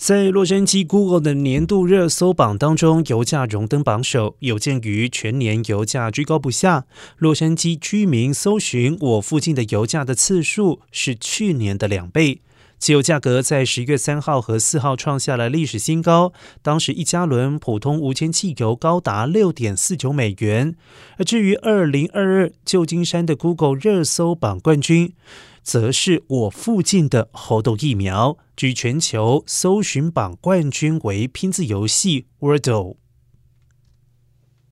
在洛杉矶 Google 的年度热搜榜当中，油价荣登榜首。有鉴于全年油价居高不下，洛杉矶居民搜寻我附近的油价的次数是去年的两倍。汽油价格在十月三号和四号创下了历史新高，当时一加仑普通无铅汽油高达六点四九美元。而至于二零二二旧金山的 Google 热搜榜冠军。则是我附近的猴痘疫苗，居全球搜寻榜冠军为拼字游戏 Wordle。